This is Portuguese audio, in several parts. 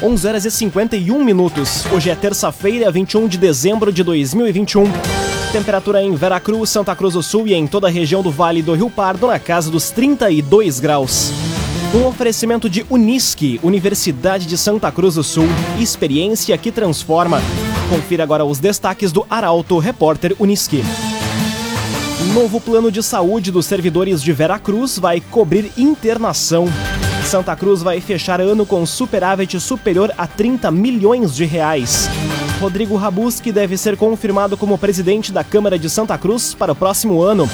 11 horas e 51 minutos. Hoje é terça-feira, 21 de dezembro de 2021. Temperatura em Veracruz, Santa Cruz do Sul e em toda a região do Vale do Rio Pardo na casa dos 32 graus. Um oferecimento de Unisque, Universidade de Santa Cruz do Sul, experiência que transforma. Confira agora os destaques do Arauto Repórter Unisque. Novo plano de saúde dos servidores de Veracruz vai cobrir internação. Santa Cruz vai fechar ano com superávit superior a 30 milhões de reais. Rodrigo Rabuski deve ser confirmado como presidente da Câmara de Santa Cruz para o próximo ano.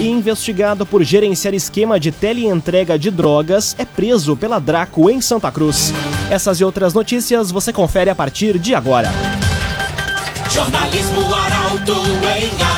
E investigado por gerenciar esquema de teleentrega de drogas, é preso pela Draco em Santa Cruz. Essas e outras notícias você confere a partir de agora. Jornalismo Arauto em.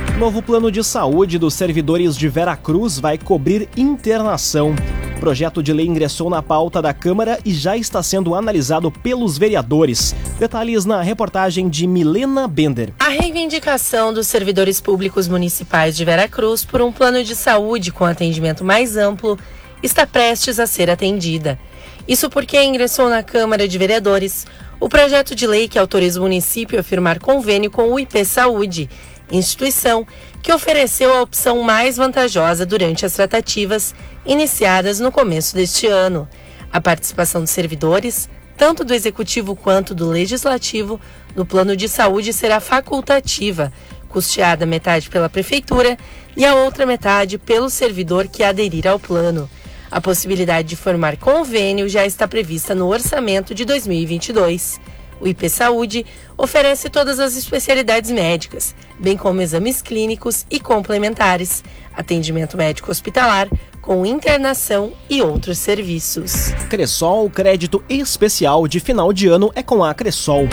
Novo plano de saúde dos servidores de Veracruz vai cobrir internação. Projeto de lei ingressou na pauta da Câmara e já está sendo analisado pelos vereadores. Detalhes na reportagem de Milena Bender. A reivindicação dos servidores públicos municipais de Veracruz por um plano de saúde com atendimento mais amplo está prestes a ser atendida. Isso porque ingressou na Câmara de Vereadores o projeto de lei que autoriza o município a firmar convênio com o IP Saúde, instituição que ofereceu a opção mais vantajosa durante as tratativas iniciadas no começo deste ano. A participação dos servidores, tanto do executivo quanto do legislativo, no plano de saúde será facultativa, custeada metade pela prefeitura e a outra metade pelo servidor que aderir ao plano. A possibilidade de formar convênio já está prevista no orçamento de 2022. O IP Saúde oferece todas as especialidades médicas, bem como exames clínicos e complementares, atendimento médico hospitalar, com internação e outros serviços. Cressol, crédito especial de final de ano é com a Cressol.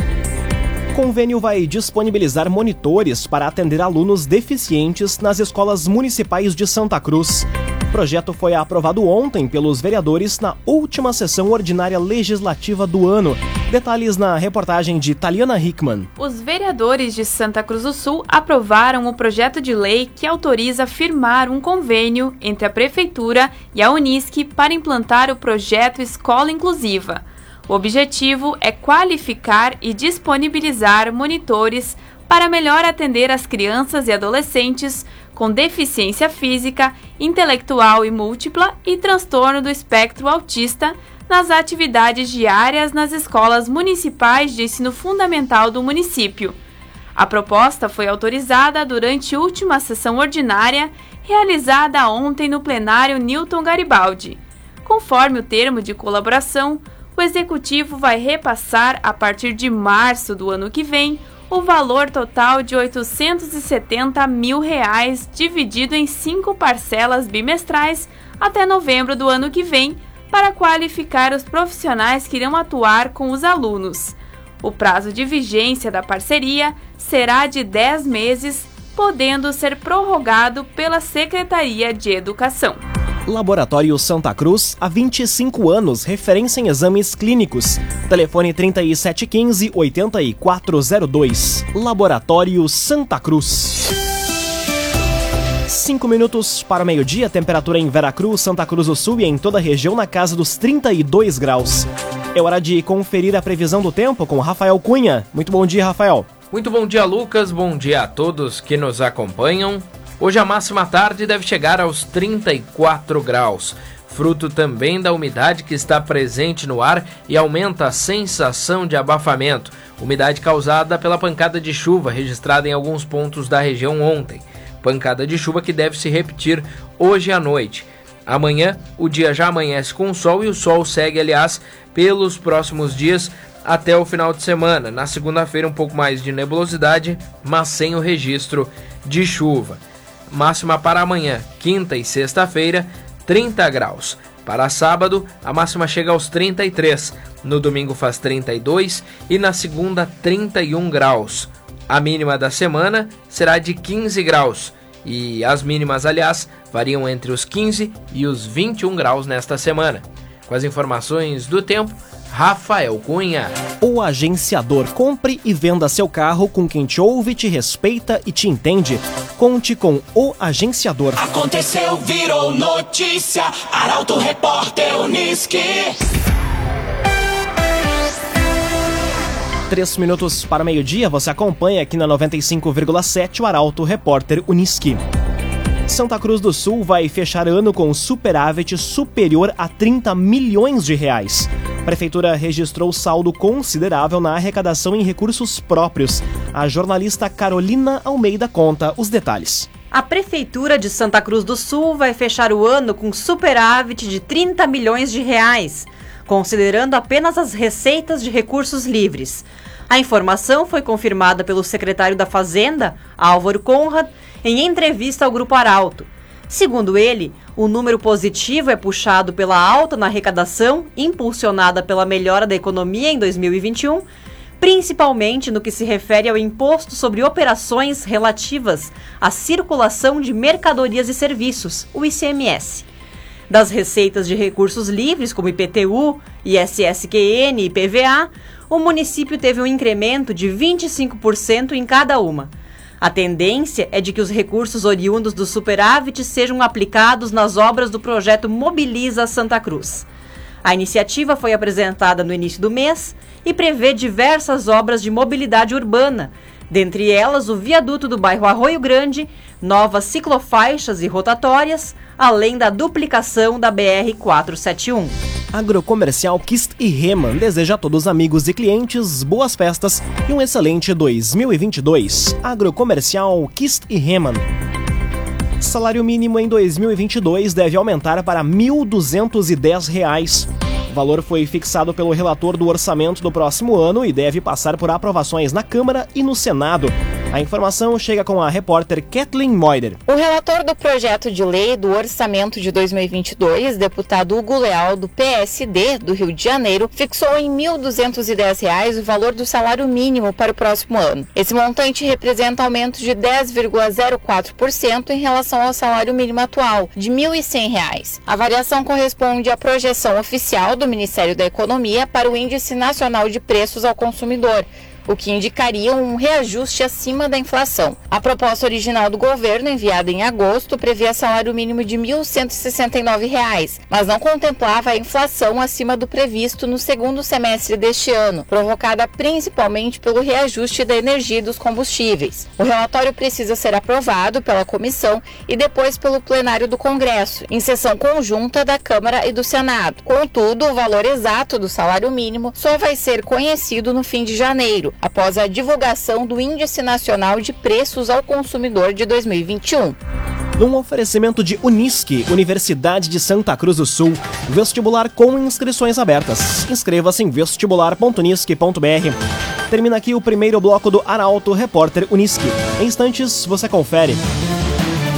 O convênio vai disponibilizar monitores para atender alunos deficientes nas escolas municipais de Santa Cruz. O projeto foi aprovado ontem pelos vereadores na última sessão ordinária legislativa do ano. Detalhes na reportagem de Taliana Hickman. Os vereadores de Santa Cruz do Sul aprovaram o projeto de lei que autoriza firmar um convênio entre a Prefeitura e a Unisc para implantar o projeto Escola Inclusiva. O objetivo é qualificar e disponibilizar monitores para melhor atender as crianças e adolescentes com deficiência física, intelectual e múltipla e transtorno do espectro autista nas atividades diárias nas escolas municipais de ensino fundamental do município. A proposta foi autorizada durante a última sessão ordinária realizada ontem no plenário Newton Garibaldi. Conforme o termo de colaboração, o executivo vai repassar a partir de março do ano que vem o valor total de 870 mil reais dividido em cinco parcelas bimestrais até novembro do ano que vem para qualificar os profissionais que irão atuar com os alunos. O prazo de vigência da parceria será de 10 meses, podendo ser prorrogado pela Secretaria de Educação. Laboratório Santa Cruz, há 25 anos, referência em exames clínicos. Telefone 3715-8402. Laboratório Santa Cruz. Cinco minutos para meio-dia, temperatura em Veracruz, Santa Cruz do Sul e em toda a região na casa dos 32 graus. É hora de conferir a previsão do tempo com Rafael Cunha. Muito bom dia, Rafael. Muito bom dia, Lucas. Bom dia a todos que nos acompanham. Hoje a máxima tarde deve chegar aos 34 graus, fruto também da umidade que está presente no ar e aumenta a sensação de abafamento, umidade causada pela pancada de chuva registrada em alguns pontos da região ontem. Pancada de chuva que deve se repetir hoje à noite. Amanhã, o dia já amanhece com sol e o sol segue, aliás, pelos próximos dias até o final de semana. Na segunda-feira, um pouco mais de nebulosidade, mas sem o registro de chuva. Máxima para amanhã, quinta e sexta-feira, 30 graus. Para sábado, a máxima chega aos 33, no domingo faz 32 e na segunda 31 graus. A mínima da semana será de 15 graus e as mínimas, aliás, variam entre os 15 e os 21 graus nesta semana. Com as informações do tempo, Rafael Cunha. O agenciador compre e venda seu carro com quem te ouve, te respeita e te entende. Conte com o agenciador. Aconteceu, virou notícia. Arauto Repórter Uniski. Três minutos para meio-dia, você acompanha aqui na 95,7 o Arauto Repórter Uniski. Santa Cruz do Sul vai fechar ano com superávit superior a 30 milhões de reais. A prefeitura registrou saldo considerável na arrecadação em recursos próprios. A jornalista Carolina Almeida conta os detalhes. A Prefeitura de Santa Cruz do Sul vai fechar o ano com superávit de 30 milhões de reais, considerando apenas as receitas de recursos livres. A informação foi confirmada pelo secretário da Fazenda, Álvaro Conrad, em entrevista ao Grupo Arauto. Segundo ele, o número positivo é puxado pela alta na arrecadação, impulsionada pela melhora da economia em 2021, principalmente no que se refere ao imposto sobre operações relativas à circulação de mercadorias e serviços, o ICMS. Das receitas de recursos livres, como IPTU, ISSQN e PVA, o município teve um incremento de 25% em cada uma. A tendência é de que os recursos oriundos do superávit sejam aplicados nas obras do projeto Mobiliza Santa Cruz. A iniciativa foi apresentada no início do mês e prevê diversas obras de mobilidade urbana, dentre elas o viaduto do bairro Arroio Grande, novas ciclofaixas e rotatórias, além da duplicação da BR 471. Agrocomercial Kist e Reman deseja a todos amigos e clientes boas festas e um excelente 2022. Agrocomercial Kist e Reman. Salário mínimo em 2022 deve aumentar para R$ 1.210. O valor foi fixado pelo relator do orçamento do próximo ano e deve passar por aprovações na Câmara e no Senado. A informação chega com a repórter Kathleen Moider. O relator do projeto de lei do orçamento de 2022, deputado Hugo Leal, do PSD do Rio de Janeiro, fixou em R$ 1.210 o valor do salário mínimo para o próximo ano. Esse montante representa aumento de 10,04% em relação ao salário mínimo atual, de R$ 1.100. A variação corresponde à projeção oficial do Ministério da Economia para o Índice Nacional de Preços ao Consumidor, o que indicaria um reajuste acima da inflação. A proposta original do governo, enviada em agosto, previa salário mínimo de R$ 1.169, mas não contemplava a inflação acima do previsto no segundo semestre deste ano, provocada principalmente pelo reajuste da energia e dos combustíveis. O relatório precisa ser aprovado pela comissão e depois pelo plenário do Congresso, em sessão conjunta da Câmara e do Senado. Contudo, o valor exato do salário mínimo só vai ser conhecido no fim de janeiro, após a divulgação do Índice Nacional de Preços ao Consumidor de 2021. Num oferecimento de Unisque, Universidade de Santa Cruz do Sul, vestibular com inscrições abertas. Inscreva-se em vestibular.unisque.br. Termina aqui o primeiro bloco do Arauto Repórter Unisque. Em instantes, você confere.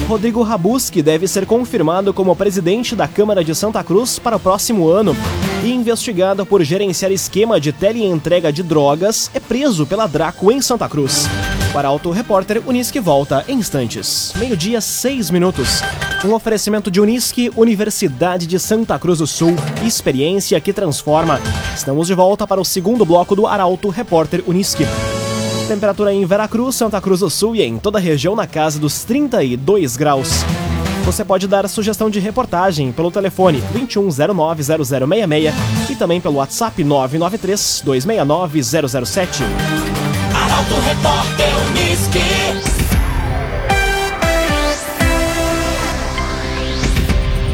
Rodrigo Rabuski deve ser confirmado como presidente da Câmara de Santa Cruz para o próximo ano. E investigado por gerenciar esquema de teleentrega de drogas, é preso pela Draco em Santa Cruz. Para Auto Repórter, Unisque volta em instantes. Meio-dia, seis minutos. Um oferecimento de Unisque, Universidade de Santa Cruz do Sul. Experiência que transforma. Estamos de volta para o segundo bloco do Arauto Repórter Unisque. Temperatura em Veracruz, Santa Cruz do Sul e em toda a região na casa dos 32 graus. Você pode dar sugestão de reportagem pelo telefone 2109-0066 e também pelo WhatsApp 993-269-007. Arauto Repórter Uniski.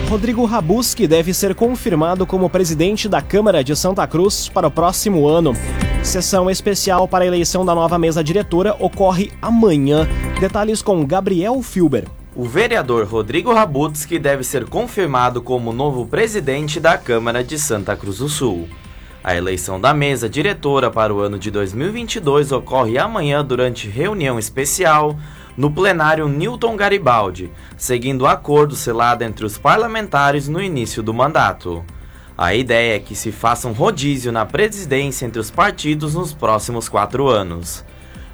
Rodrigo Rabuski deve ser confirmado como presidente da Câmara de Santa Cruz para o próximo ano. Sessão especial para a eleição da nova mesa diretora ocorre amanhã. Detalhes com Gabriel Filber. O vereador Rodrigo Rabutski deve ser confirmado como novo presidente da Câmara de Santa Cruz do Sul. A eleição da mesa diretora para o ano de 2022 ocorre amanhã durante reunião especial no plenário Newton Garibaldi, seguindo o acordo selado entre os parlamentares no início do mandato. A ideia é que se faça um rodízio na presidência entre os partidos nos próximos quatro anos.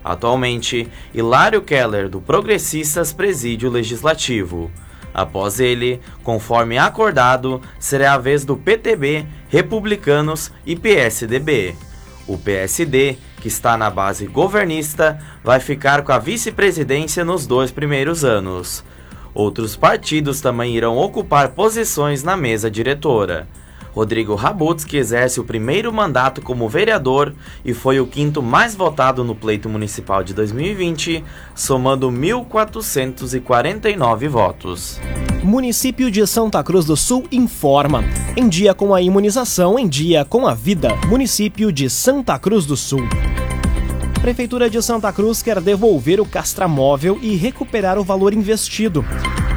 Atualmente, Hilário Keller, do Progressistas, preside o Legislativo. Após ele, conforme acordado, será a vez do PTB, Republicanos e PSDB. O PSD, que está na base governista, vai ficar com a vice-presidência nos dois primeiros anos. Outros partidos também irão ocupar posições na mesa diretora. Rodrigo Rabutz, que exerce o primeiro mandato como vereador e foi o quinto mais votado no pleito municipal de 2020, somando 1.449 votos. Município de Santa Cruz do Sul informa. Em dia com a imunização, em dia com a vida. Município de Santa Cruz do Sul. Prefeitura de Santa Cruz quer devolver o castramóvel e recuperar o valor investido.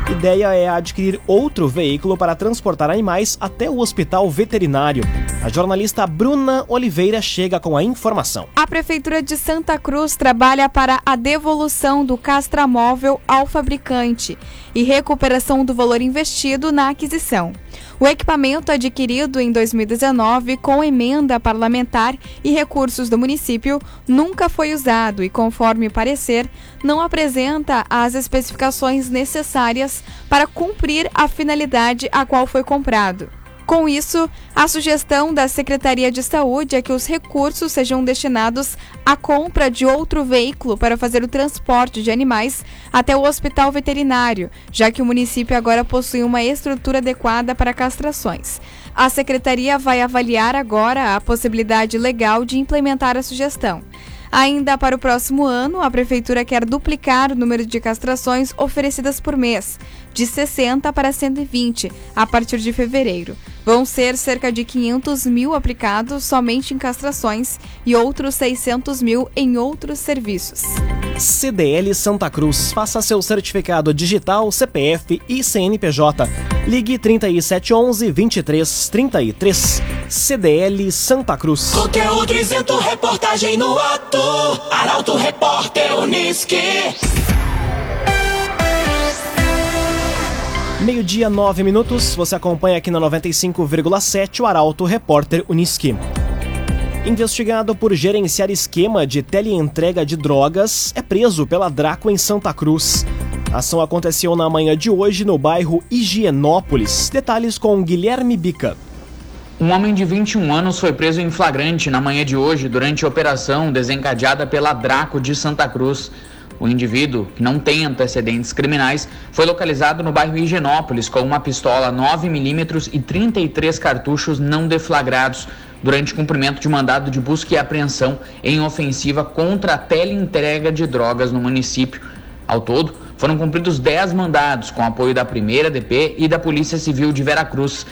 Ideia é adquirir outro veículo para transportar animais até o hospital veterinário. A jornalista Bruna Oliveira chega com a informação. A Prefeitura de Santa Cruz trabalha para a devolução do castramóvel ao fabricante e recuperação do valor investido na aquisição. O equipamento adquirido em 2019 com emenda parlamentar e recursos do município nunca foi usado e, conforme parecer, não apresenta as especificações necessárias para cumprir a finalidade a qual foi comprado. Com isso, a sugestão da Secretaria de Saúde é que os recursos sejam destinados à compra de outro veículo para fazer o transporte de animais até o hospital veterinário, já que o município agora possui uma estrutura adequada para castrações. A secretaria vai avaliar agora a possibilidade legal de implementar a sugestão. Ainda para o próximo ano, a Prefeitura quer duplicar o número de castrações oferecidas por mês, de 60 para 120, a partir de fevereiro. Vão ser cerca de 500 mil aplicados somente em castrações e outros 600 mil em outros serviços. CDL Santa Cruz. Faça seu certificado digital, CPF e CNPJ. Ligue 3711 2333. CDL Santa Cruz. Conteúdo isento, reportagem no ato. Arauto Repórter Uniski. Meio-dia, nove minutos. Você acompanha aqui na 95,7 o Arauto Repórter Uniski. Investigado por gerenciar esquema de teleentrega de drogas, é preso pela Draco em Santa Cruz. A ação aconteceu na manhã de hoje no bairro Higienópolis. Detalhes com Guilherme Bica. Um homem de 21 anos foi preso em flagrante na manhã de hoje durante operação desencadeada pela Draco de Santa Cruz. O indivíduo, que não tem antecedentes criminais, foi localizado no bairro Higienópolis com uma pistola 9mm e 33 cartuchos não deflagrados durante cumprimento de mandado de busca e apreensão em ofensiva contra a teleentrega de drogas no município. Ao todo, foram cumpridos 10 mandados com apoio da primeira DP e da Polícia Civil de Veracruz.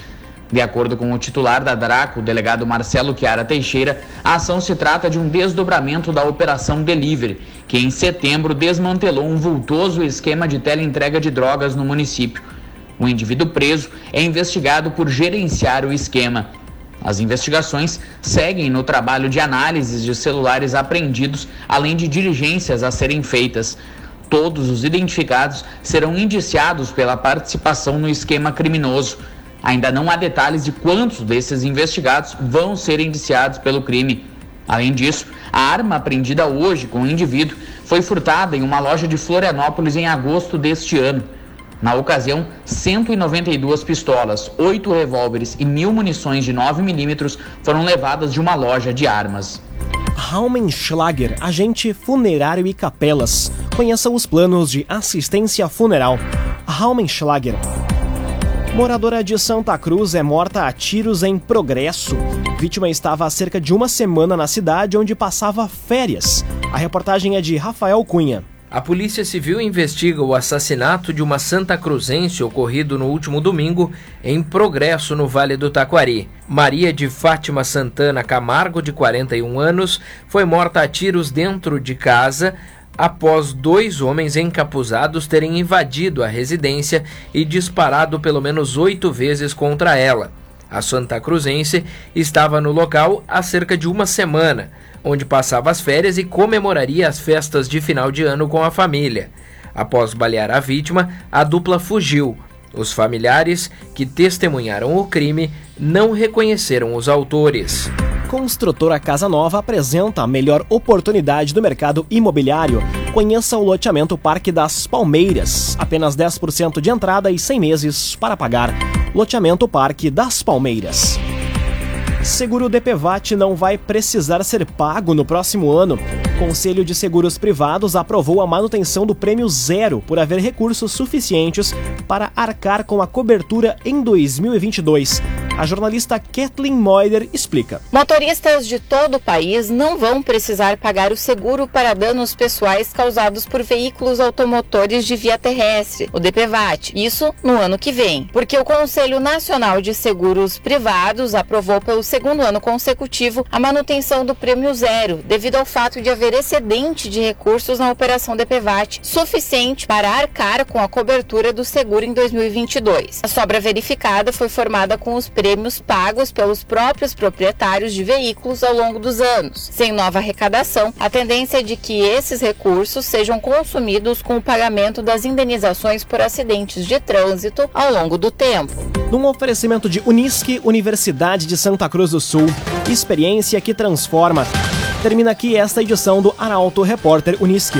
De acordo com o titular da Draco, o delegado Marcelo Chiara Teixeira, a ação se trata de um desdobramento da Operação Delivery, que em setembro desmantelou um vultoso esquema de teleentrega de drogas no município. O indivíduo preso é investigado por gerenciar o esquema. As investigações seguem no trabalho de análises de celulares apreendidos, além de diligências a serem feitas. Todos os identificados serão indiciados pela participação no esquema criminoso. Ainda não há detalhes de quantos desses investigados vão ser indiciados pelo crime. Além disso, a arma apreendida hoje com o indivíduo foi furtada em uma loja de Florianópolis em agosto deste ano. Na ocasião, 192 pistolas, 8 revólveres e mil munições de 9mm foram levadas de uma loja de armas. Raumenschlager, agente funerário e capelas. Conheça os planos de assistência funeral. Raumenschlager. Moradora de Santa Cruz é morta a tiros em progresso. Vítima estava há cerca de uma semana na cidade onde passava férias. A reportagem é de Rafael Cunha. A Polícia Civil investiga o assassinato de uma Santa Cruzense ocorrido no último domingo em Progresso, no Vale do Taquari. Maria de Fátima Santana Camargo, de 41 anos, foi morta a tiros dentro de casa após dois homens encapuzados terem invadido a residência e disparado pelo menos oito vezes contra ela. A Santa Cruzense estava no local há cerca de uma semana, onde passava as férias e comemoraria as festas de final de ano com a família. Após balear a vítima, a dupla fugiu. Os familiares que testemunharam o crime não reconheceram os autores. Construtora Casa Nova apresenta a melhor oportunidade do mercado imobiliário. Conheça o loteamento Parque das Palmeiras. Apenas 10% de entrada e 100 meses para pagar. Loteamento Parque das Palmeiras. Seguro DPVAT não vai precisar ser pago no próximo ano. Conselho de Seguros Privados aprovou a manutenção do prêmio zero por haver recursos suficientes para arcar com a cobertura em 2022. A jornalista Kathleen Moider explica. Motoristas de todo o país não vão precisar pagar o seguro para danos pessoais causados por veículos automotores de via terrestre, o DPVAT. Isso no ano que vem, porque o Conselho Nacional de Seguros Privados aprovou pelo segundo ano consecutivo a manutenção do prêmio zero, devido ao fato de haver excedente de recursos na operação DPVAT, suficiente para arcar com a cobertura do seguro em 2022. A sobra verificada foi formada com os prêmios pagos pelos próprios proprietários de veículos ao longo dos anos. Sem nova arrecadação, a tendência é de que esses recursos sejam consumidos com o pagamento das indenizações por acidentes de trânsito ao longo do tempo. Num oferecimento de Unisque, Universidade de Santa Cruz do Sul, experiência que transforma. Termina aqui esta edição do Arauto Repórter Unisque.